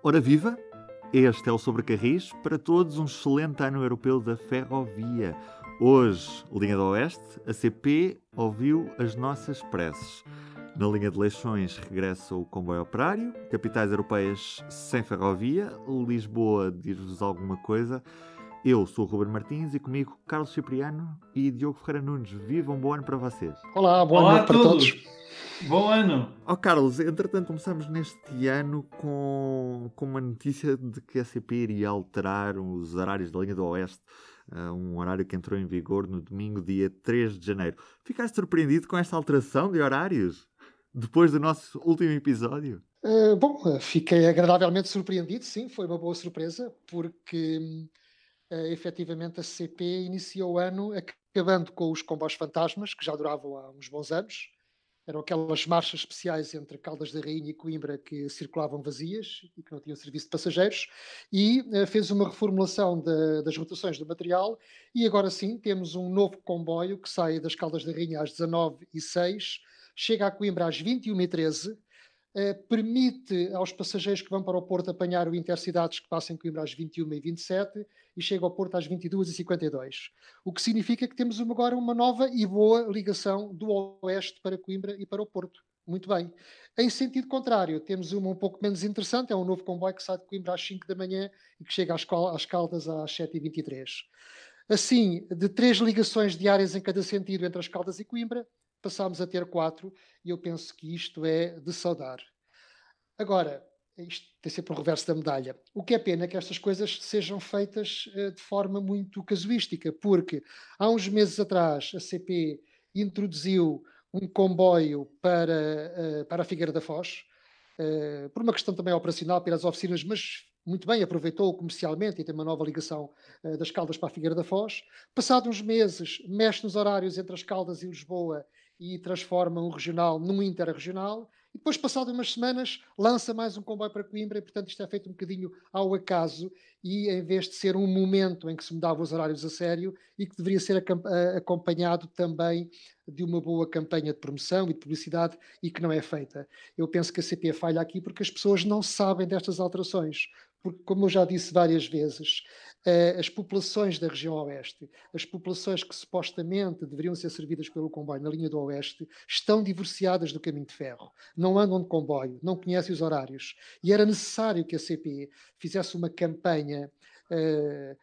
Ora viva! Este é o Sobre Carris. Para todos, um excelente ano europeu da ferrovia. Hoje, linha do Oeste, a CP ouviu as nossas preces. Na linha de Leixões regressa o comboio operário, capitais europeias sem ferrovia, Lisboa diz-vos alguma coisa. Eu sou o Ruben Martins e comigo Carlos Cipriano e Diogo Ferreira Nunes. Vivam um bom ano para vocês. Olá, bom Olá ano para todos. todos. Bom ano! Ó oh, Carlos, entretanto começamos neste ano com, com uma notícia de que a CP iria alterar os horários da linha do Oeste, uh, um horário que entrou em vigor no domingo, dia 3 de janeiro. Ficaste surpreendido com esta alteração de horários? depois do nosso último episódio? Uh, bom, eh, fiquei agradavelmente surpreendido, sim, foi uma boa surpresa, porque uh, efetivamente a CP iniciou o ano acabando com os comboios fantasmas, que já duravam há uns bons anos. Eram aquelas marchas especiais entre Caldas da Rainha e Coimbra que circulavam vazias e que não tinham serviço de passageiros, e uh, fez uma reformulação de, das rotações do material, e agora sim temos um novo comboio que sai das Caldas da Rainha às 19h06 chega a Coimbra às 21h13, eh, permite aos passageiros que vão para o Porto apanhar o Intercidades que passam em Coimbra às 21h27 e chega ao Porto às 22h52. O que significa que temos agora uma nova e boa ligação do Oeste para Coimbra e para o Porto. Muito bem. Em sentido contrário, temos uma um pouco menos interessante, é um novo comboio que sai de Coimbra às 5 da manhã e que chega às Caldas às 7h23. Assim, de três ligações diárias em cada sentido entre as Caldas e Coimbra, passámos a ter quatro, e eu penso que isto é de saudar. Agora, isto tem sempre o reverso da medalha. O que é pena é que estas coisas sejam feitas uh, de forma muito casuística, porque há uns meses atrás a CP introduziu um comboio para, uh, para a Figueira da Foz, uh, por uma questão também operacional pelas oficinas, mas muito bem, aproveitou comercialmente e tem uma nova ligação das Caldas para a Figueira da Foz. Passados uns meses, mexe nos horários entre as Caldas e Lisboa e transforma um regional num interregional. E depois, passado umas semanas, lança mais um comboio para Coimbra e, portanto, isto é feito um bocadinho ao acaso e, em vez de ser um momento em que se mudavam os horários a sério e que deveria ser acompanhado também de uma boa campanha de promoção e de publicidade e que não é feita. Eu penso que a CP falha aqui porque as pessoas não sabem destas alterações. Porque, como eu já disse várias vezes, as populações da região oeste, as populações que supostamente deveriam ser servidas pelo comboio na linha do oeste, estão divorciadas do caminho de ferro. Não andam de comboio, não conhecem os horários. E era necessário que a CP fizesse uma campanha. Uh,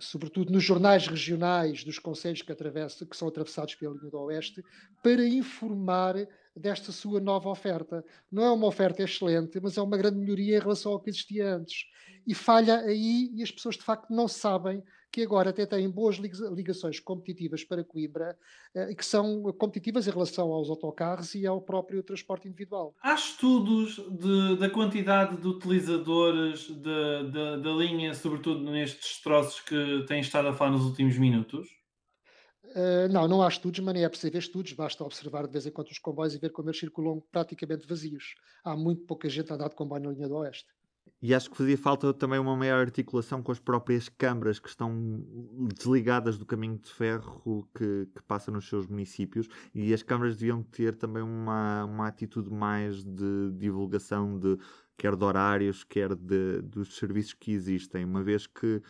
sobretudo nos jornais regionais dos conselhos que, que são atravessados pela linha do Oeste, para informar desta sua nova oferta. Não é uma oferta excelente, mas é uma grande melhoria em relação ao que existia antes. E falha aí e as pessoas de facto não sabem que agora até têm boas ligações competitivas para Coimbra eh, e que são competitivas em relação aos autocarros e ao próprio transporte individual. Há estudos de, da quantidade de utilizadores da linha, sobretudo nestes troços que têm estado a falar nos últimos minutos? Uh, não, não há estudos, mas nem é ver estudos, basta observar de vez em quando os comboios e ver como eles circulam praticamente vazios. Há muito pouca gente a andar de comboio na linha do Oeste. E acho que fazia falta também uma maior articulação com as próprias câmaras que estão desligadas do caminho de ferro que, que passa nos seus municípios e as câmaras deviam ter também uma, uma atitude mais de divulgação de quer de horários, quer de, dos serviços que existem, uma vez que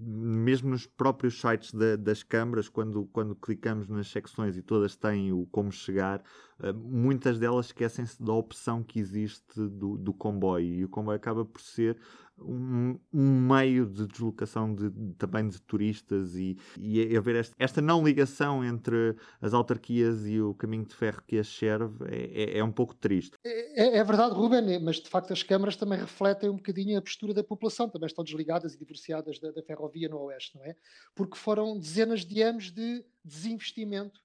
mesmo nos próprios sites da, das câmaras, quando, quando clicamos nas secções e todas têm o como chegar, uh, muitas delas esquecem-se da opção que existe do, do comboio. E o comboio acaba por ser um, um meio de deslocação de, também de turistas e, e haver esta, esta, não ligação entre as autarquias e o caminho de ferro que as serve é, é, é um pouco triste. É, é, verdade, Ruben, mas de facto as câmaras também refletem um bocadinho a postura da população, também estão desligadas e divorciadas da, da ferrovia no Oeste, não é? Porque foram dezenas de anos de desinvestimento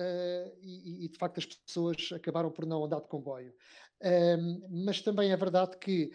Uh, e, e, de facto as pessoas acabaram por não andar de comboio. Uh, mas também é verdade que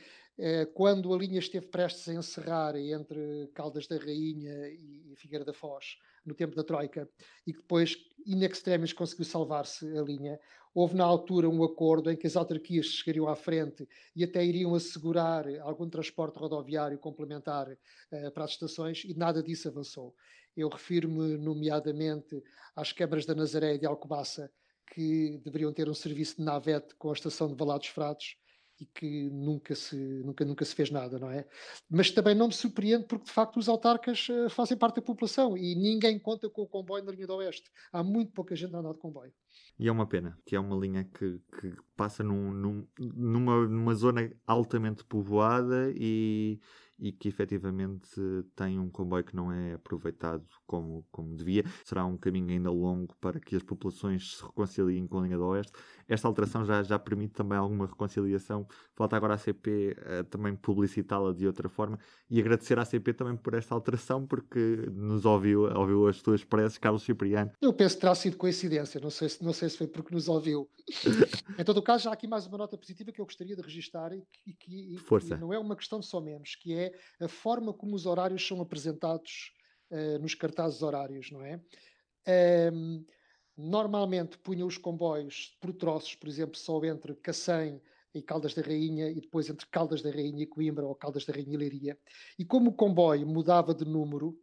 quando a linha esteve prestes a encerrar entre Caldas da Rainha e Figueira da Foz, no tempo da Troika, e que depois, in extremis, conseguiu salvar-se a linha, houve na altura um acordo em que as autarquias chegariam à frente e até iriam assegurar algum transporte rodoviário complementar uh, para as estações, e nada disso avançou. Eu refiro-me, nomeadamente, às câmaras da Nazaré e de Alcobaça, que deveriam ter um serviço de navete com a estação de Valados Fratos, e que nunca se, nunca, nunca se fez nada, não é? Mas também não me surpreende porque, de facto, os autarcas uh, fazem parte da população e ninguém conta com o comboio na linha do Oeste. Há muito pouca gente a andar de comboio. E é uma pena, que é uma linha que, que passa num, num, numa, numa zona altamente povoada e e que efetivamente tem um comboio que não é aproveitado como, como devia. Será um caminho ainda longo para que as populações se reconciliem com a linha do Oeste. Esta alteração já, já permite também alguma reconciliação. Falta agora a CP uh, eh, também publicitá-la de outra forma e agradecer à CP também por esta alteração, porque nos ouviu, ouviu as tuas preces, Carlos Cipriano. Eu penso que terá sido coincidência, não sei se, não sei se foi porque nos ouviu. em todo o caso, já há aqui mais uma nota positiva que eu gostaria de registrar e que, e, Força. não é uma questão de só menos, que é a forma como os horários são apresentados uh, nos cartazes horários, não é? Um, normalmente punham os comboios por troços, por exemplo, só entre Cacém e Caldas da Rainha e depois entre Caldas da Rainha e Coimbra ou Caldas da Rainha e Leiria. E como o comboio mudava de número,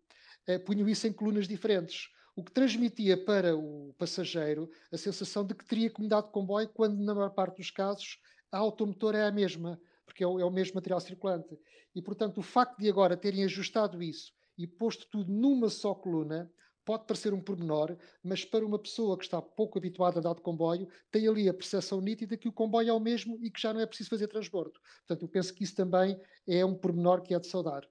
eh, punham isso em colunas diferentes, o que transmitia para o passageiro a sensação de que teria que mudar de comboio, quando na maior parte dos casos a automotora é a mesma, porque é o, é o mesmo material circulante. E, portanto, o facto de agora terem ajustado isso e posto tudo numa só coluna, pode parecer um pormenor, mas para uma pessoa que está pouco habituada a andar de comboio, tem ali a percepção nítida que o comboio é o mesmo e que já não é preciso fazer transbordo. Portanto, eu penso que isso também é um pormenor que é de saudar.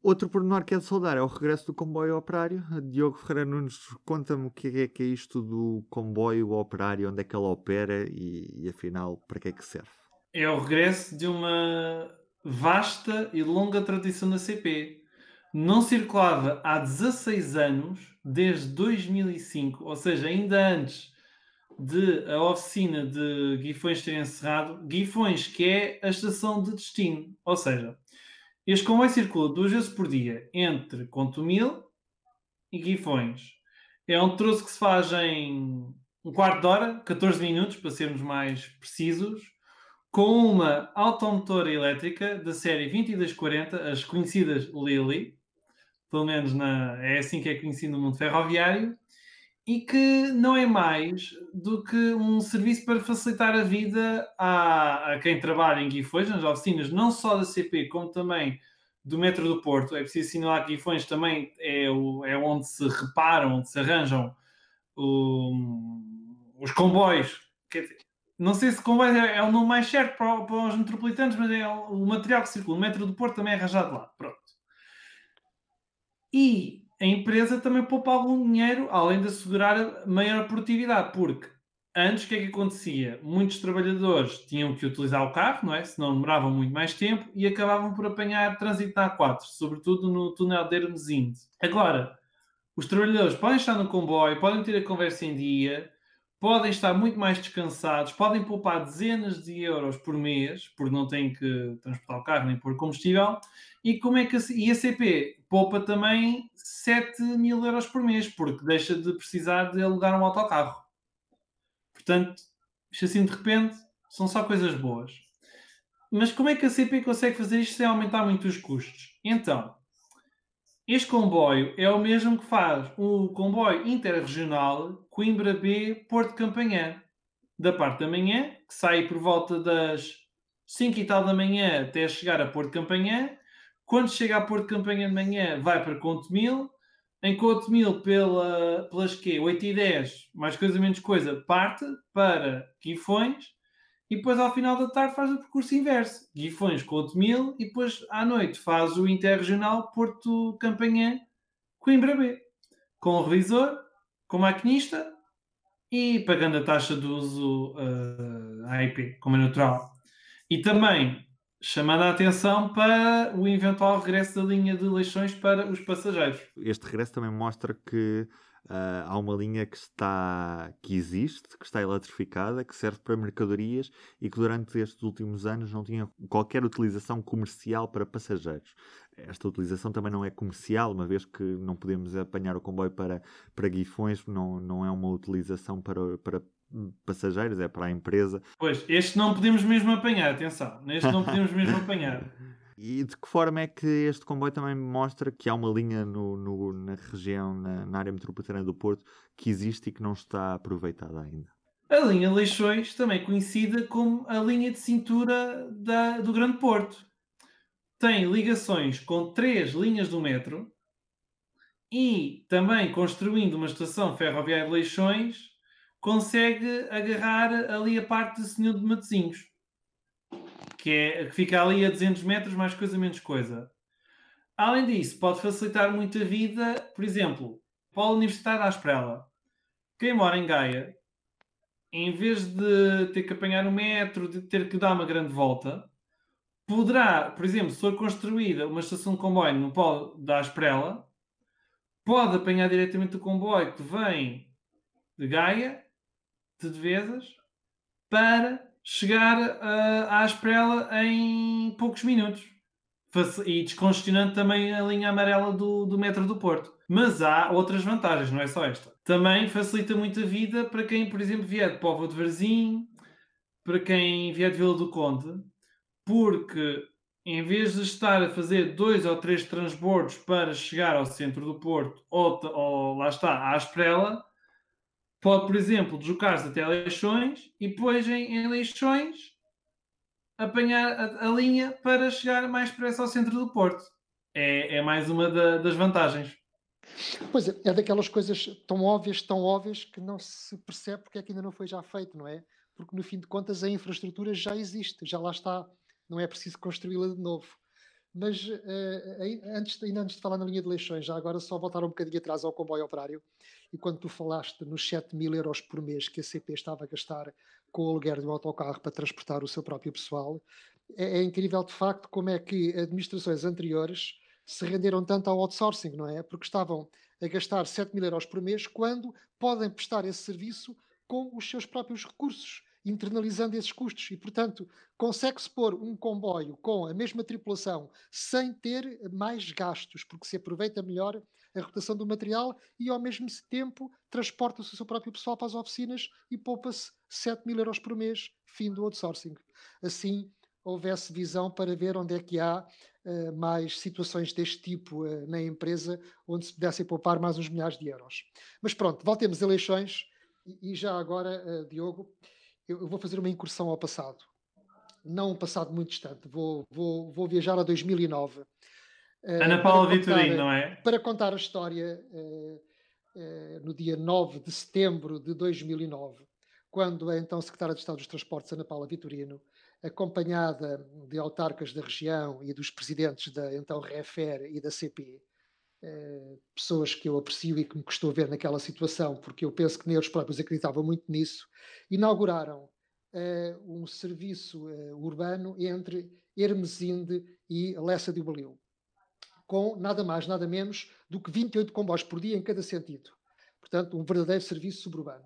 Outro pormenor que é de saudar é o regresso do comboio operário. Diogo Ferreira Nunes, conta-me o que é, que é isto do comboio operário, onde é que ele opera e, e afinal para que é que serve? É o regresso de uma vasta e longa tradição da CP. Não circulava há 16 anos, desde 2005, ou seja, ainda antes de a oficina de Guifões ter encerrado. Guifões, que é a estação de destino. Ou seja, este comboio circula duas vezes por dia entre Contumil e Guifões. É um troço que se faz em um quarto de hora, 14 minutos, para sermos mais precisos com uma automotora elétrica da série 2240, as conhecidas Lily, pelo menos na, é assim que é conhecido no mundo ferroviário, e que não é mais do que um serviço para facilitar a vida a, a quem trabalha em Guifões, nas oficinas, não só da CP, como também do metro do Porto. É preciso assinalar que Guifões também é, o, é onde se reparam, onde se arranjam o, os comboios. Dizer, não sei se comboio é, é o nome mais certo para, para, os metropolitanos, mas é o material que circula. O metro do Porto também é arranjado lá. Pronto. E a empresa também poupa algum dinheiro, além de assegurar maior produtividade, porque antes o que é que acontecia? Muitos trabalhadores tinham que utilizar o carro, não é? Senão demoravam muito mais tempo e acabavam por apanhar trânsito na A4, sobretudo no túnel de Hermesinde. Agora, os trabalhadores podem estar no comboio, podem ter a conversa em dia, podem estar muito mais descansados, podem poupar dezenas de euros por mês, porque não têm que transportar o carro nem pôr combustível. E como é que a, e a CP poupa também 7 mil euros por mês, porque deixa de precisar de alugar um autocarro. Portanto, isto assim de repente são só coisas boas. Mas como é que a CP consegue fazer isto sem aumentar muito os custos? Então, este comboio é o mesmo que faz o comboio interregional Coimbra B Porto Campanhã, da parte da manhã, que sai por volta das 5 e tal da manhã até chegar a Porto Campanhã. Quando chega a Porto Campanhã de manhã, vai para Contomil. Em Contomil, pela, pelas que 8 e 10, mais coisa menos coisa, parte para Guifões e depois ao final da tarde faz o percurso inverso. Guifões com mil e depois à noite faz o interregional Porto Campanhã Coimbra B. Com o revisor, com o maquinista e pagando a taxa de uso uh, eh, AIP, como é natural. E também chamando a atenção para o eventual regresso da linha de leixões para os passageiros. Este regresso também mostra que Uh, há uma linha que está que existe, que está eletrificada, que serve para mercadorias e que durante estes últimos anos não tinha qualquer utilização comercial para passageiros. Esta utilização também não é comercial, uma vez que não podemos apanhar o comboio para, para Guifões, não, não é uma utilização para, para passageiros, é para a empresa. Pois, este não podemos mesmo apanhar, atenção, neste não podemos mesmo apanhar. E de que forma é que este comboio também mostra que há uma linha no, no, na região, na, na, área metropolitana do Porto, que existe e que não está aproveitada ainda? A linha Leixões, também conhecida como a linha de cintura da, do Grande Porto, tem ligações com três linhas do metro e também construindo uma estação ferroviária de Leixões, consegue agarrar ali a parte de Senhor de Matosinhos, que, é, que fica ali a 200 metros, mais coisa, menos coisa. Além disso, pode facilitar muito a vida, por exemplo, para a Universidade da Asprela. Quem mora em Gaia, em vez de ter que apanhar um metro, de ter que dar uma grande volta, poderá, por exemplo, se for construída uma estação de comboio no polo da Asprela, pode apanhar diretamente o comboio que vem de Gaia, de Devesas, para chegar uh, à Asprela em poucos minutos. E descongestionando também a linha amarela do, do metro do Porto. Mas há outras vantagens, não é só esta. Também facilita muito a vida para quem, por exemplo, vier de Povo de Varzim, para quem vier de Vila do Conde, porque em vez de estar a fazer dois ou três transbordos para chegar ao centro do Porto ou, ou lá está, à Asprela, pode, por exemplo, deslocar-se até Leixões e depois em, em Leixões apanhar a, a, linha para chegar mais depressa ao centro do Porto. É, é mais uma da, das vantagens. Pois é, é daquelas coisas tão óbvias, tão óbvias, que não se percebe porque é que ainda não foi já feito, não é? Porque no fim de contas a infraestrutura já existe, já lá está não é preciso construí-la de novo. Mas uh, antes, ainda antes de falar na linha de leixões, já agora só voltar um bocadinho atrás ao comboio operário, e quando tu falaste nos 7 mil euros por mês que a CP estava a gastar com o aluguer de um autocarro para transportar o seu próprio pessoal, é, é incrível de facto como é que administrações anteriores se renderam tanto ao outsourcing, não é? Porque estavam a gastar 7 mil euros por mês quando podem prestar esse serviço com os seus próprios recursos internalizando esses custos e, portanto, consegue-se pôr um comboio com a mesma tripulação sem ter mais gastos, porque se aproveita melhor a rotação do material e, ao mesmo tempo, transporta-se o seu próprio pessoal para as oficinas e poupa-se 7 mil euros por mês, fim do outsourcing. Assim, houvesse visão para ver onde é que há uh, mais situações deste tipo uh, na empresa, onde se pudessem poupar mais uns milhares de euros. Mas pronto, voltemos a eleições. E, já agora, uh, Diogo, eu, eu vou fazer uma incursão ao passado. Não um passado muito distante. Vou, vou, vou viajar a 2009. Uh, eh, Ana Paula Vitorino, não é? Para contar a história, uh, uh, no dia 9 de setembro de 2009, quando a então Secretária de Estado dos Transportes, Ana Paula Vitorino, acompanhada de autarcas da região e dos presidentes da então REFER e da CP, pessoas que eu aprecio e que me custou ver naquela situação, porque eu penso que nem eles próprios acreditavam muito nisso, inauguraram uh, um serviço uh, urbano entre Hermesinde e Lessa de Ubaliu, com nada mais, nada menos do que 28 comboios por dia em cada sentido. Portanto, um verdadeiro serviço suburbano.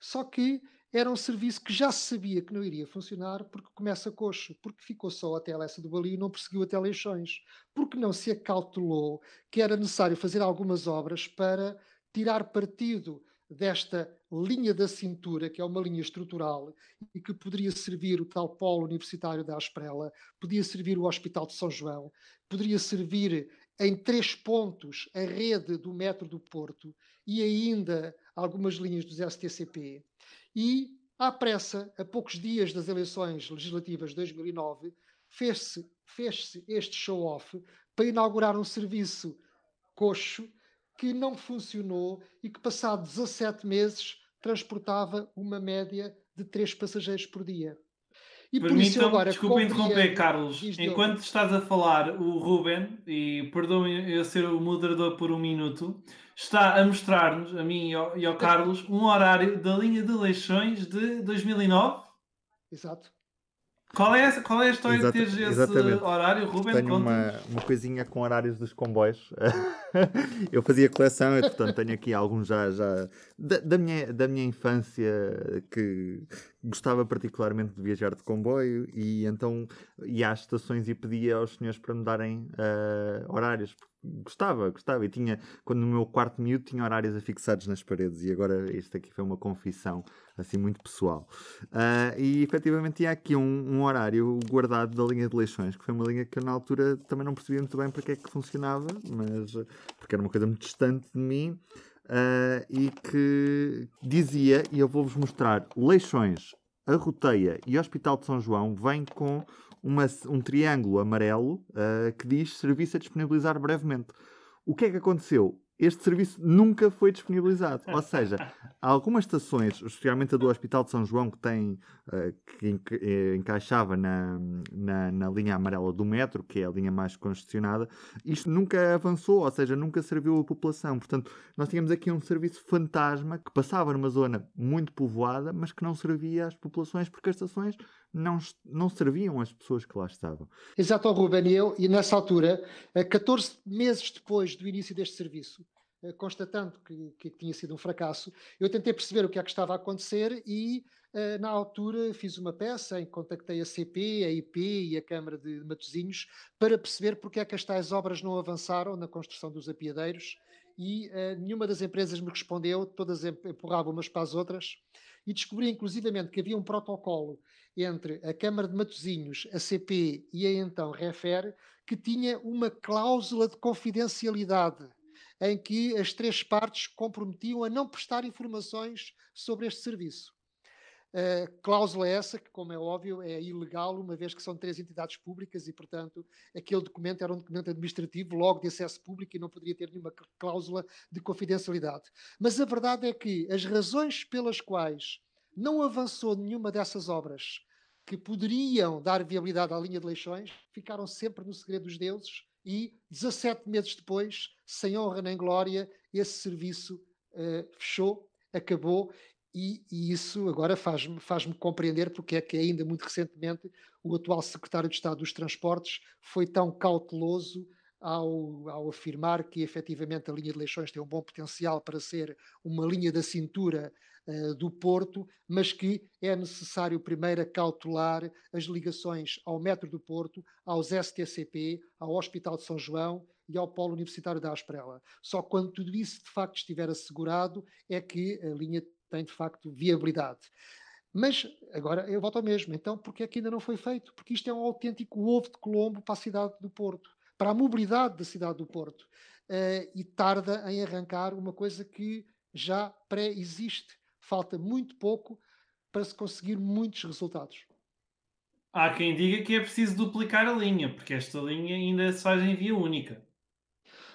Só que era um serviço que já sabia que não iria funcionar porque começa coxo, porque ficou só até a Lessa do Bali e não prosseguiu até Leixões, porque não se acautelou que era necessário fazer algumas obras para tirar partido desta linha da cintura, que é uma linha estrutural e que poderia servir o tal polo universitário da Asprela, podia servir o Hospital de São João, poderia servir em três pontos a rede do metro do Porto e ainda algumas linhas dos STCP. E, à pressa, a poucos dias das eleições legislativas de 2009, fez-se fez este show-off para inaugurar um serviço coxo que não funcionou e que, passado 17 meses, transportava uma média de 3 passageiros por dia. E por isso agora desculpa interromper, Carlos. Enquanto estás a falar, o Ruben, e perdoem eu ser o moderador por um minuto, está a mostrar-nos, a mim e ao, e ao Carlos, um horário da linha de eleições de 2009. Exato. Qual é, qual é a história Exata, de teres esse horário, Ruben? Tenho uma, uma coisinha com horários dos comboios. eu fazia coleção, e portanto tenho aqui alguns já, já da, da, minha, da minha infância que gostava particularmente de viajar de comboio e então ia às estações e pedia aos senhores para me darem uh, horários, gostava, gostava. E tinha, quando no meu quarto miúdo, tinha horários afixados nas paredes. E agora este aqui foi uma confissão, assim, muito pessoal. Uh, e efetivamente tinha aqui um, um, horário guardado da linha de Leixões, que foi uma linha que eu na altura também não percebia muito bem para que é que funcionava, mas porque era uma coisa muito distante de mim. uh, e que dizia, e eu vou-vos mostrar, Leixões, a Roteia e Hospital de São João vêm com uma, um triângulo amarelo uh, que diz serviço a disponibilizar brevemente. O que é que aconteceu? este serviço nunca foi disponibilizado. Ou seja, há algumas estações, especialmente a do Hospital de São João, que tem uh, que enca eh, encaixava na, na, na, linha amarela do metro, que é a linha mais congestionada, isto nunca avançou, ou seja, nunca serviu à população. Portanto, nós tínhamos aqui um serviço fantasma que passava numa zona muito povoada, mas que não servia às populações, porque as estações não, não serviam às pessoas que lá estavam. Exato, Ruben, e eu, e nessa altura, 14 meses depois do início deste serviço, eh, constatando que, que, tinha sido um fracasso, eu tentei perceber o que é que estava a acontecer e, eh, na altura, fiz uma peça em que contactei a CP, a IP e a Câmara de Matosinhos para perceber porque é que as tais obras não avançaram na construção dos apiadeiros e uh, nenhuma das empresas me respondeu, todas empurravam umas para as outras e descobri inclusivamente que havia um protocolo entre a Câmara de Matosinhos, a CP e a então Refer, que tinha uma cláusula de confidencialidade em que as três partes comprometiam a não prestar informações sobre este serviço. Cláusula essa que, como é óbvio, é ilegal, uma vez que são três entidades públicas e, portanto, aquele documento era um documento administrativo, logo de acesso público, e não poderia ter nenhuma cláusula de confidencialidade. Mas a verdade é que as razões pelas quais não avançou nenhuma dessas obras que poderiam dar viabilidade à linha de Leixões ficaram sempre no segredo dos deuses e 17 meses depois, sem honra nem glória, esse serviço uh, fechou, acabou e, e, isso agora faz-me faz compreender porque é que ainda muito recentemente o atual secretário de Estado dos Transportes foi tão cauteloso ao, ao, afirmar que efetivamente a linha de Leixões tem um bom potencial para ser uma linha da cintura uh, do Porto, mas que é necessário primeiro cautelar as ligações ao metro do Porto, aos STCP, ao Hospital de São João e ao Polo Universitário da Asprela. Só quando tudo isso de facto estiver assegurado é que a linha tem de facto viabilidade. Mas agora eu volto ao mesmo. Então, porque é que ainda não foi feito? Porque isto é um autêntico ovo de Colombo para a cidade do Porto para a mobilidade da cidade do Porto uh, e tarda em arrancar uma coisa que já pré-existe. Falta muito pouco para se conseguir muitos resultados. Há quem diga que é preciso duplicar a linha, porque esta linha ainda se faz em via única.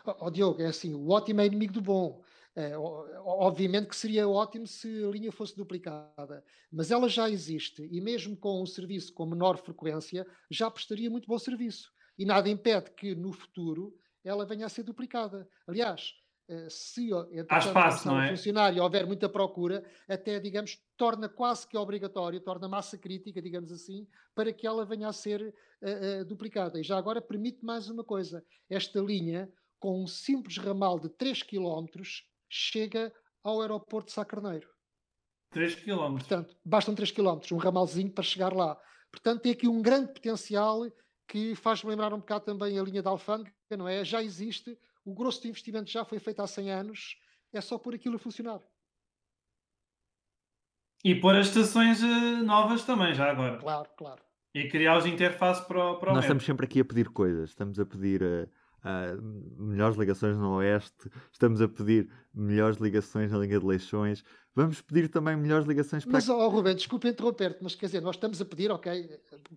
Oh, oh Diogo, é assim, o ótimo é inimigo do bom. É, obviamente que seria ótimo se a linha fosse duplicada, mas ela já existe e mesmo com um serviço com menor frequência já prestaria muito bom serviço e nada impede que no futuro ela venha a ser duplicada. Aliás, eh, se Há espaço, não é? funcionar e houver muita procura, até, digamos, torna quase que obrigatório, torna massa crítica, digamos assim, para que ela venha a ser uh, uh, duplicada. E já agora permite mais uma coisa: esta linha, com um simples ramal de 3 km, chega ao aeroporto de Sá Carneiro. 3 km. Portanto, bastam 3 km, um ramalzinho para chegar lá. Portanto, tem aqui um grande potencial que faz-me lembrar um bocado também a linha da alfândega, não é? Já existe, o grosso do investimento já foi feito há 100 anos, é só por aquilo a funcionar. E pôr as estações uh, novas também, já agora. Claro, claro. E criar os interfaces para o, para o Nós estamos sempre aqui a pedir coisas. Estamos a pedir uh, uh, melhores ligações no Oeste, estamos a pedir melhores ligações na linha de Leixões, Vamos pedir também melhores ligações para. Mas, oh, Rubem, desculpe interromper-te, mas quer dizer, nós estamos a pedir, ok,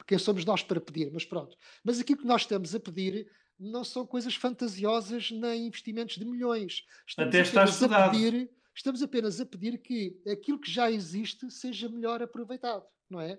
quem somos nós para pedir, mas pronto. Mas aquilo que nós estamos a pedir não são coisas fantasiosas nem investimentos de milhões. Estamos Até está estudado. A pedir, estamos apenas a pedir que aquilo que já existe seja melhor aproveitado, não é?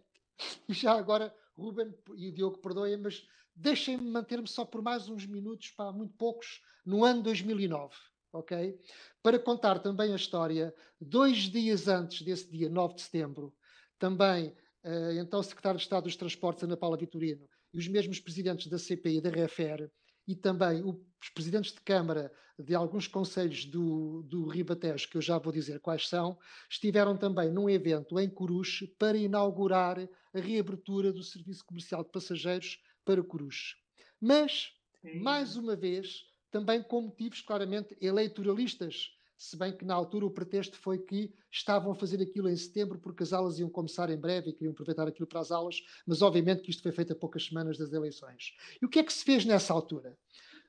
E já agora, Ruben e o Diogo, perdoem, mas deixem-me manter-me só por mais uns minutos, para muito poucos, no ano 2009 ok? Para contar também a história, dois dias antes desse dia, 9 de setembro, também, uh, então, secretário de Estado dos Transportes, Ana Paula Vitorino, e os mesmos presidentes da CPI e da REFER, e também os presidentes de Câmara de alguns conselhos do, do Ribatejo, que eu já vou dizer quais são, estiveram também num evento em Coruche para inaugurar a reabertura do serviço comercial de passageiros para Coruche. Mas, Sim. mais uma vez, também com motivos claramente eleitoralistas, se bem que na altura o pretexto foi que estavam a fazer aquilo em setembro porque as aulas iam começar em breve e queriam aproveitar aquilo para as aulas, mas obviamente que isto foi feito a poucas semanas das eleições. E o que é que se fez nessa altura?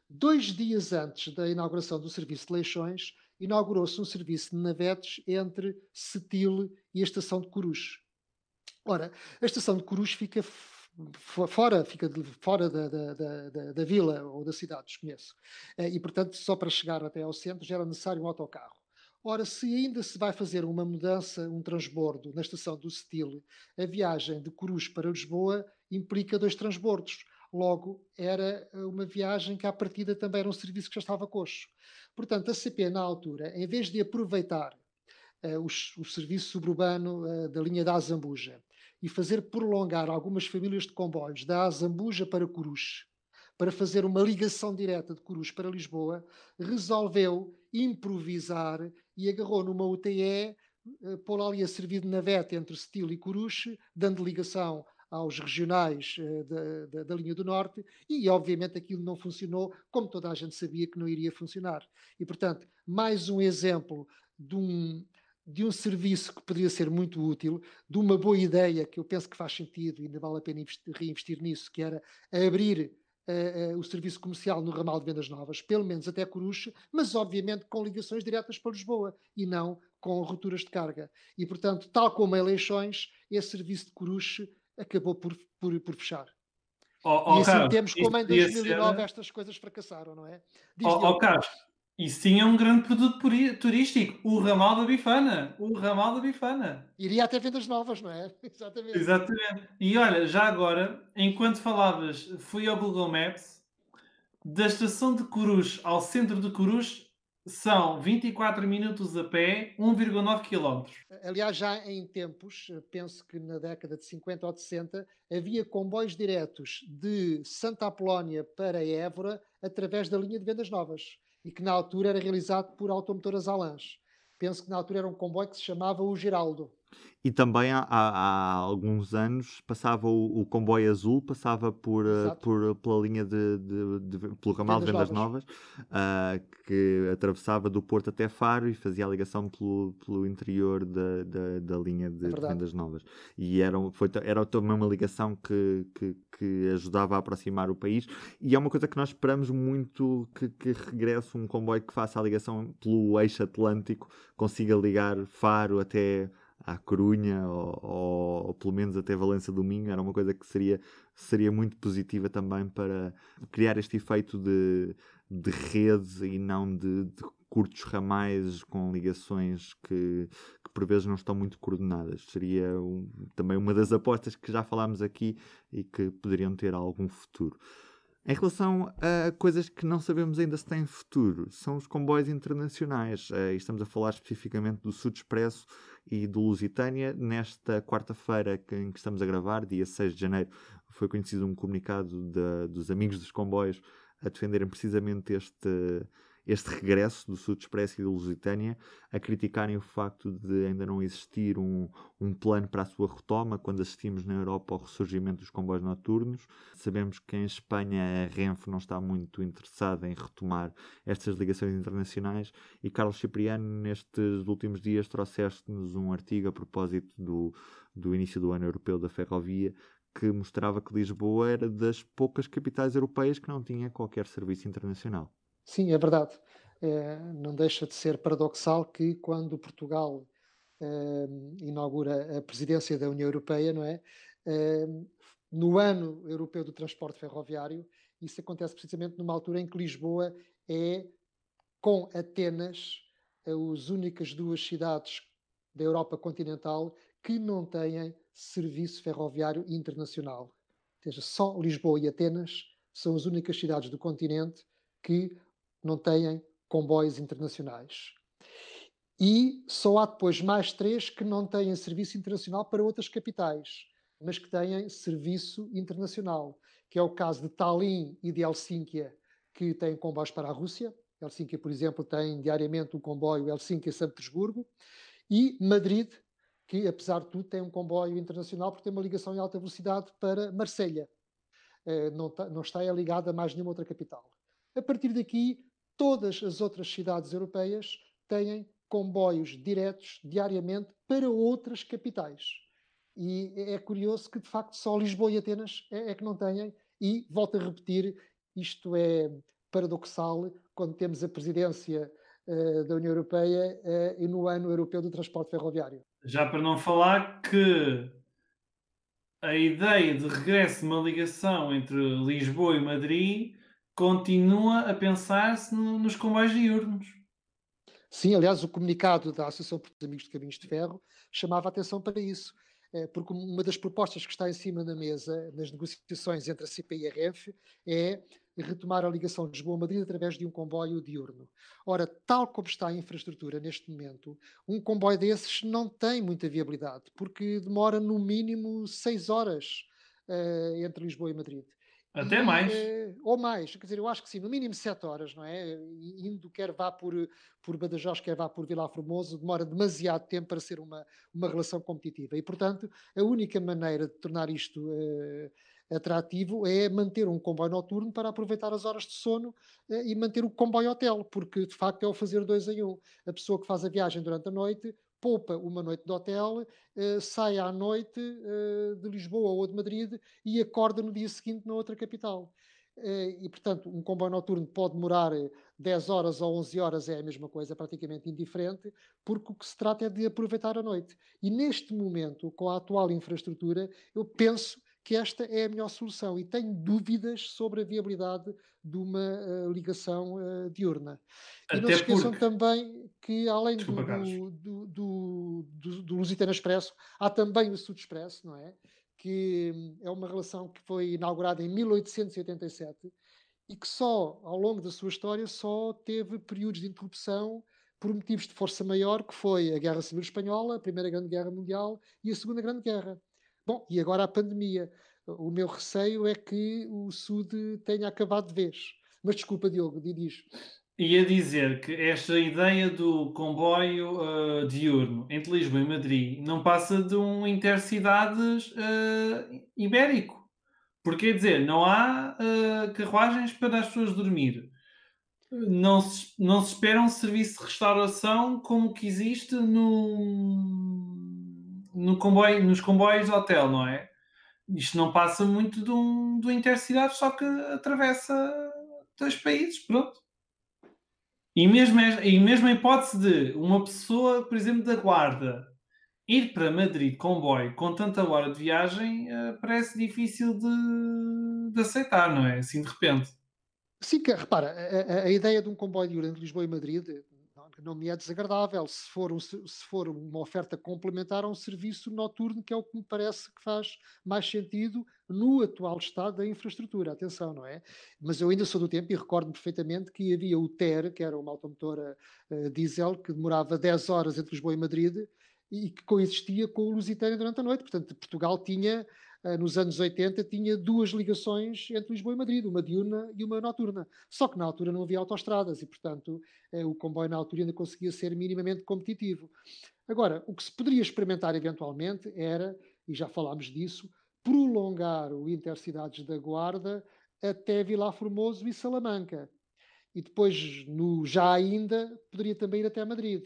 Dois dias antes da inauguração do Serviço de Eleições, inaugurou-se um serviço de navetes entre Setil e a estação de Coruche. Ora, a estação de Coruche fica fora, fica de, fora da, da, da, da, vila ou da cidade, desconheço. Eh, e, portanto, só para chegar até ao centro já era necessário um autocarro. Ora, se ainda se vai fazer uma mudança, um transbordo na estação do Setil, a viagem de Coruche para Lisboa implica dois transbordos. Logo, era uma viagem que à partida também era um serviço que já estava coxo. Portanto, a CP, na altura, em vez de aproveitar uh, o, o, serviço suburbano uh, da linha da Azambuja e fazer prolongar algumas famílias de comboios da Azambuja para Coruche, para fazer uma ligação direta de Coruche para Lisboa, resolveu improvisar e agarrou numa UTE, uh, pô ali a servir de navete entre Setil e Coruche, dando ligação aos regionais uh, da, da, da, linha do Norte e, obviamente, aquilo não funcionou como toda a gente sabia que não iria funcionar. E, portanto, mais um exemplo de um, de um serviço que poderia ser muito útil, de uma boa ideia que eu penso que faz sentido e ainda vale a pena investir, reinvestir nisso, que era abrir uh, uh, o serviço comercial no ramal de vendas novas, pelo menos até Coruche, mas obviamente com ligações diretas para Lisboa e não com rupturas de carga. E, portanto, tal como eleições, esse serviço de Coruche acabou por, por, por fechar. Oh, oh, e assim Carlos, temos como em 2009 ser... estas coisas fracassaram, não é? Diz oh, oh Carlos, isso tinha um grande produto turístico, o ramal da Bifana. O ramal da Bifana. Iria até vendas novas, não é? Exatamente. Exatamente. E olha, já agora, enquanto falavas, fui ao Google Maps, da estação de Coruche ao centro de Coruche são 24 minutos a pé, 1,9 km. Aliás, já em tempos, penso que na década de 50 ou de 60, havia comboios diretos de Santa Apolónia para Évora através da linha de vendas novas e que na altura era realizado por automotoras Alans. Penso que na altura era um comboio que se chamava o Geraldo. E também há, há, há, alguns anos passava o, o, comboio azul, passava por, uh, por pela linha de, de, de, pelo ramal de Vendas Novas, uh, que atravessava do Porto até Faro e fazia a ligação pelo, pelo interior da, da, da linha de, é Vendas Novas. E era, foi, era também uma ligação que, que, que, ajudava a aproximar o país. E é uma coisa que nós esperamos muito que, que regresse um comboio que faça a ligação pelo eixo atlântico, consiga ligar Faro até à Corunha ou, ou, pelo menos até Valença do Minho, era uma coisa que seria, seria muito positiva também para criar este efeito de, de rede e não de, de curtos ramais com ligações que, que, por vezes não estão muito coordenadas. Seria um, também uma das apostas que já falámos aqui e que poderiam ter algum futuro. Em relação a coisas que não sabemos ainda se têm futuro, são os comboios internacionais. Uh, estamos a falar especificamente do Sud Expresso e do Lusitânia. Nesta quarta-feira em que estamos a gravar, dia 6 de janeiro, foi conhecido um comunicado de, dos amigos dos comboios a defenderem precisamente este este regresso do Sud Expresso e da Lusitânia a criticarem o facto de ainda não existir um, um plano para a sua retoma quando assistimos na Europa ao ressurgimento dos comboios noturnos. Sabemos que em Espanha a Renfe não está muito interessada em retomar estas ligações internacionais e Carlos Cipriano nestes últimos dias trouxeste-nos um artigo a propósito do, do início do ano europeu da ferrovia que mostrava que Lisboa era das poucas capitais europeias que não tinha qualquer serviço internacional. Sim, é verdade. É, não deixa de ser paradoxal que quando Portugal é, inaugura a presidência da União Europeia, não é? é? No ano europeu do transporte ferroviário, isso acontece precisamente numa altura em que Lisboa é, com Atenas, as únicas duas cidades da Europa continental que não têm serviço ferroviário internacional. Ou seja, só Lisboa e Atenas são as únicas cidades do continente que não têm comboios internacionais. E só há depois mais três que não têm serviço internacional para outras capitais, mas que têm serviço internacional, que é o caso de Tallinn e de Helsínquia, que têm comboios para a Rússia. Helsínquia, por exemplo, tem diariamente um comboio Helsínquia-São Petersburgo. E Madrid, que apesar de tudo tem um comboio internacional porque tem uma ligação em alta velocidade para Marselha. Eh, não, está, não está ligada a mais nenhuma outra capital. A partir daqui, todas as outras cidades europeias têm comboios diretos diariamente para outras capitais. E é curioso que, de facto, só Lisboa e Atenas é, é que não têm, e volto a repetir, isto é paradoxal quando temos a presidência uh, da União Europeia uh, e no ano europeu do transporte ferroviário. Já para não falar que a ideia de regresso de uma ligação entre Lisboa e Madrid continua a pensar-se no, nos comboios diurnos. Sim, aliás, o comunicado da Associação dos Amigos de Caminhos de Ferro chamava a atenção para isso, eh, porque uma das propostas que está em cima da mesa nas negociações entre a CP e a REF é retomar a ligação de Lisboa-Madrid através de um comboio diurno. Ora, tal como está a infraestrutura neste momento, um comboio desses não tem muita viabilidade, porque demora no mínimo seis horas uh, entre Lisboa e Madrid. Até e, mais. Uh, ou mais, quer dizer, eu acho que sim, no mínimo sete horas, não é? Indo quer vá por, por Badajoz, quer vá por Vila Formoso, demora demasiado tempo para ser uma, uma relação competitiva. E, portanto, a única maneira de tornar isto uh, atrativo é manter um comboio noturno para aproveitar as horas de sono eh, e manter o comboio hotel, porque de facto é o fazer dois em um. A pessoa que faz a viagem durante a noite poupa uma noite de hotel, eh, sai à noite eh, de Lisboa ou de Madrid e acorda no dia seguinte na outra capital. E, portanto, um comboio noturno pode demorar 10 horas ou 11 horas, é a mesma coisa, praticamente indiferente, porque o que se trata é de aproveitar a noite. E neste momento, com a atual infraestrutura, eu penso que esta é a melhor solução e tenho dúvidas sobre a viabilidade de uma uh, ligação uh, diurna. Até e não se esqueçam porque... também que, além do, do, do, do, do Lusitano Expresso, há também o Sud Expresso, não é? Que hum, é uma relação que foi inaugurada em 1887 e que só, ao longo da sua história, só teve períodos de interrupção por motivos de força maior, que foi a Guerra Civil Espanhola, a Primeira Grande Guerra Mundial e a Segunda Grande Guerra. Bom, e agora a pandemia. O meu receio é que o Sud tenha acabado de vez. Mas desculpa, Diogo, diz. Ia dizer que esta ideia do comboio uh, diurno entre Lisboa e Madrid não passa de um intercidades uh, ibérico. Porque, quer dizer, não há uh, carruagens para as pessoas dormir. Não se, não se espera um serviço de restauração como que existe no, no comboio, nos comboios de hotel, não é? Isto não passa muito do, do intercidade, só que atravessa dois países, pronto. E mesmo, e mesmo a hipótese de uma pessoa, por exemplo, da guarda, ir para Madrid de comboio com tanta hora de viagem uh, parece difícil de, de, aceitar, não é? Assim de repente. Sim, que, repara, a, a, ideia de um comboio entre Lisboa e Madrid não me é desagradável se for, um, se for uma oferta complementar a um serviço noturno, que é o que me parece que faz mais sentido no atual estado da infraestrutura. Atenção, não é? Mas eu ainda sou do tempo e recordo-me perfeitamente que havia o TER, que era uma automotora uh, diesel, que demorava 10 horas entre Lisboa e Madrid e que coexistia com o Lusitânia durante a noite. Portanto, Portugal tinha nos anos 80, tinha duas ligações entre Lisboa e Madrid, uma diurna e uma noturna. Só que na altura não havia autoestradas e, portanto, eh, o comboio na altura ainda conseguia ser minimamente competitivo. Agora, o que se poderia experimentar eventualmente era, e já falámos disso, prolongar o Intercidades da Guarda até Vila Formoso e Salamanca. E depois, no já ainda, poderia também ir até Madrid.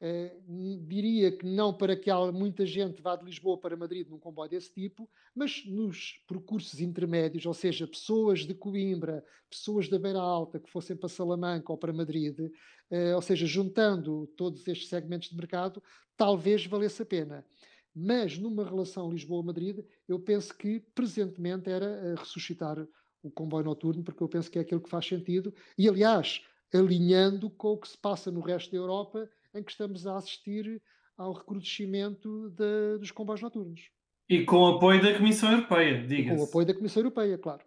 Uh, diria que não para que muita gente vá de Lisboa para Madrid num comboio desse tipo, mas nos percursos intermédios, ou seja, pessoas de Coimbra, pessoas da Beira Alta que fossem para Salamanca ou para Madrid, uh, ou seja, juntando todos estes segmentos de mercado, talvez valesse a pena. Mas numa relação Lisboa-Madrid, eu penso que presentemente era ressuscitar o comboio noturno, porque eu penso que é aquilo que faz sentido, e aliás, alinhando com o que se passa no resto da Europa em que estamos a assistir ao recrudescimento de, dos comboios noturnos. E com o apoio da Comissão Europeia, diga-se. Com o apoio da Comissão Europeia, claro.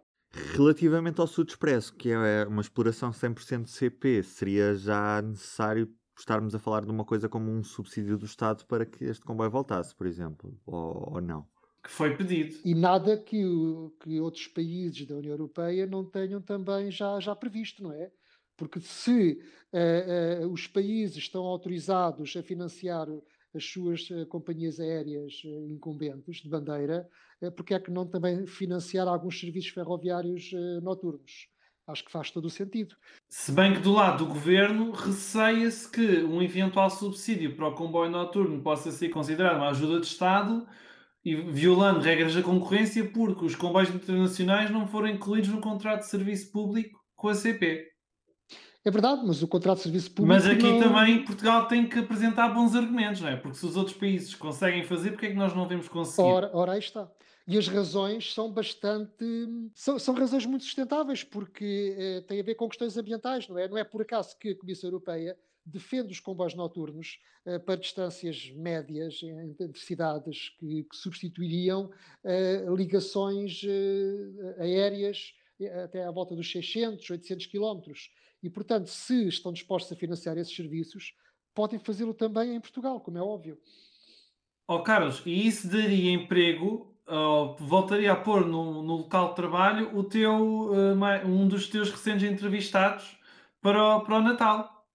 Relativamente ao Sud Expresso, que é uma exploração 100% CP, seria já necessário estarmos a falar de uma coisa como um subsídio do Estado para que este comboio voltasse, por exemplo, ou, ou não? Que foi pedido. E nada que, o, que outros países da União Europeia não tenham também já, já previsto, não é? Porque se uh, uh, os países estão autorizados a financiar as suas uh, companhias aéreas incumbentes de bandeira, porque é que não também financiar alguns serviços ferroviários noturnos? Acho que faz todo o sentido. Se bem que do lado do governo receia-se que um eventual subsídio para o comboio noturno possa ser considerado uma ajuda de Estado e violando regras da concorrência porque os comboios internacionais não foram incluídos no contrato de serviço público com a CP. É verdade, mas o contrato de serviço público. Mas aqui não... também Portugal tem que apresentar bons argumentos, não é? Porque se os outros países conseguem fazer, porque é que nós não devemos conseguir? Ora, ora aí está. E as razões são bastante. São, são razões muito sustentáveis, porque eh, tem a ver com questões ambientais, não é? Não é por acaso que a Comissão Europeia defende os comboios noturnos eh, para distâncias médias entre cidades que, que substituiriam eh, ligações eh, aéreas até à volta dos 600, 800 quilómetros. E, portanto, se estão dispostos a financiar esses serviços, podem fazê-lo também em Portugal, como é óbvio. Oh, Carlos, e isso daria emprego, oh, voltaria a pôr no, no, local de trabalho o teu, uh, um dos teus recentes entrevistados para o, para o Natal.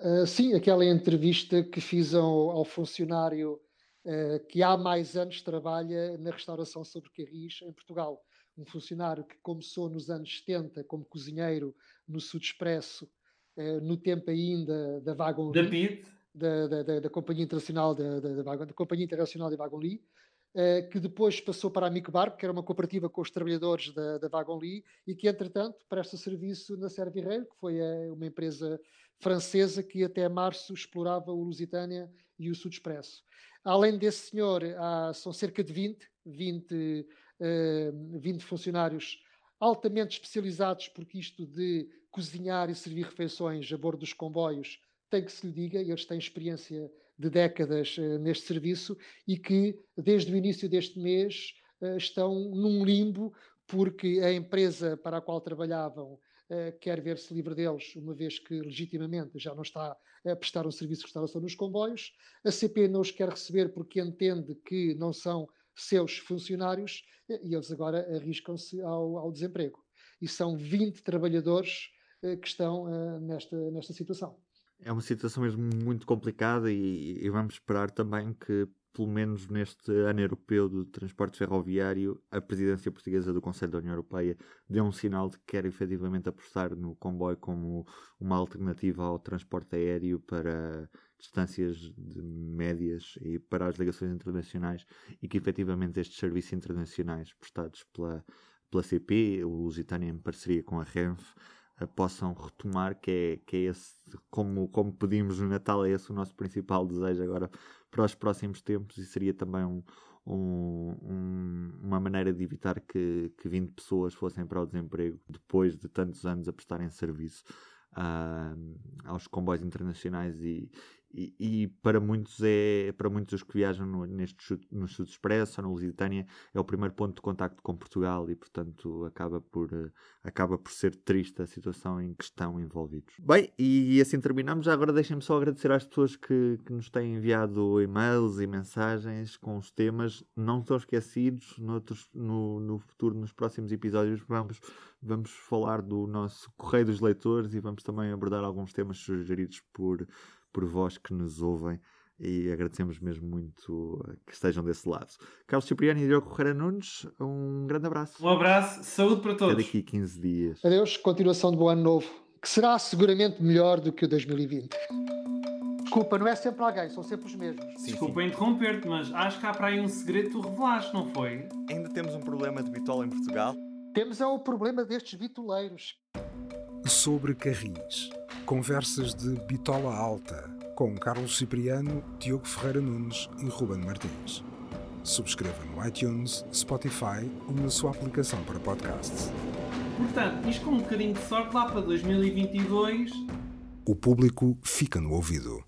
Uh, sim, aquela entrevista que fiz ao, ao funcionário uh, que há mais anos trabalha na restauração sobre carris em Portugal. Um funcionário que começou nos anos 70 como cozinheiro no Sud Expresso, uh, no tempo ainda da Wagon Da PID. Da, da, da, da, Companhia Internacional da, da, da, Companhia Internacional de Wagon Lee, uh, que depois passou para a Micbark, que era uma cooperativa com os trabalhadores da, da Wagon Lee, e que, entretanto, presta serviço na Servirreiro, que foi uh, uma empresa francesa que até março explorava o Lusitânia e o Sud Expresso. Além desse senhor, há, são cerca de 20, 20, uh, 20 funcionários altamente especializados, porque isto de cozinhar e servir refeições a bordo dos comboios tem que se lhe diga, eles têm experiência de décadas uh, neste serviço e que, desde o início deste mês, uh, estão num limbo, porque a empresa para a qual trabalhavam quer ver-se livre deles, uma vez que legitimamente já não está a prestar um serviço de restauração nos comboios. A CP não os quer receber porque entende que não são seus funcionários e eles agora arriscam-se ao, ao, desemprego. E são 20 trabalhadores uh, que estão uh, nesta, nesta situação. É uma situação mesmo muito complicada e, e, vamos esperar também que, pelo menos neste ano europeu do transporte ferroviário, a presidência portuguesa do Conselho da União Europeia dê um sinal de que quer efetivamente apostar no comboio como uma alternativa ao transporte aéreo para distâncias médias e para as ligações internacionais e que efetivamente estes serviços internacionais prestados pela, pela CP, o Lusitânia em parceria com a Renf, uh, possam retomar, que é, que é esse, como, como pedimos no Natal, é esse o nosso principal desejo agora para os próximos tempos e seria também um, um, um, uma maneira de evitar que, que 20 pessoas fossem para o desemprego depois de tantos anos a prestarem serviço. Uh, aos comboios internacionais e, e, e, para muitos é para muitos os que viajam no, neste no Sud Expresso ou na Lusitânia é o primeiro ponto de contacto com Portugal e portanto acaba por uh, acaba por ser triste a situação em que estão envolvidos. Bem, e, assim terminamos. Já agora deixem-me só agradecer às pessoas que, que nos têm enviado e-mails e mensagens com os temas. Não estão esquecidos. Noutros, no, no futuro, nos próximos episódios, vamos, vamos falar do nosso Correio dos Leitores e vamos também abordar alguns temas sugeridos por por vós que nos ouvem e agradecemos mesmo muito que estejam desse lado. Carlos Cipriano e Diogo Correia Nunes, um grande abraço. Um abraço, saúde para todos. Até daqui 15 dias. Adeus, continuação de bom ano novo, que será seguramente melhor do que o 2020. Desculpa, não é sempre alguém, são sempre os mesmos. Sim, Desculpa interromper-te, mas acho que há para aí um segredo que tu revelaste, não foi? Ainda temos um problema de bitola em Portugal? Temos é o problema destes bitoleiros. Sobre carris. Conversas de Bitola Alta, com Carlos Cipriano, Diogo Ferreira Nunes e Ruben Martins. Subscreva no iTunes, Spotify ou na sua aplicação para podcasts. Portanto, isto com um bocadinho de sorte lá para 2022. O público fica no ouvido.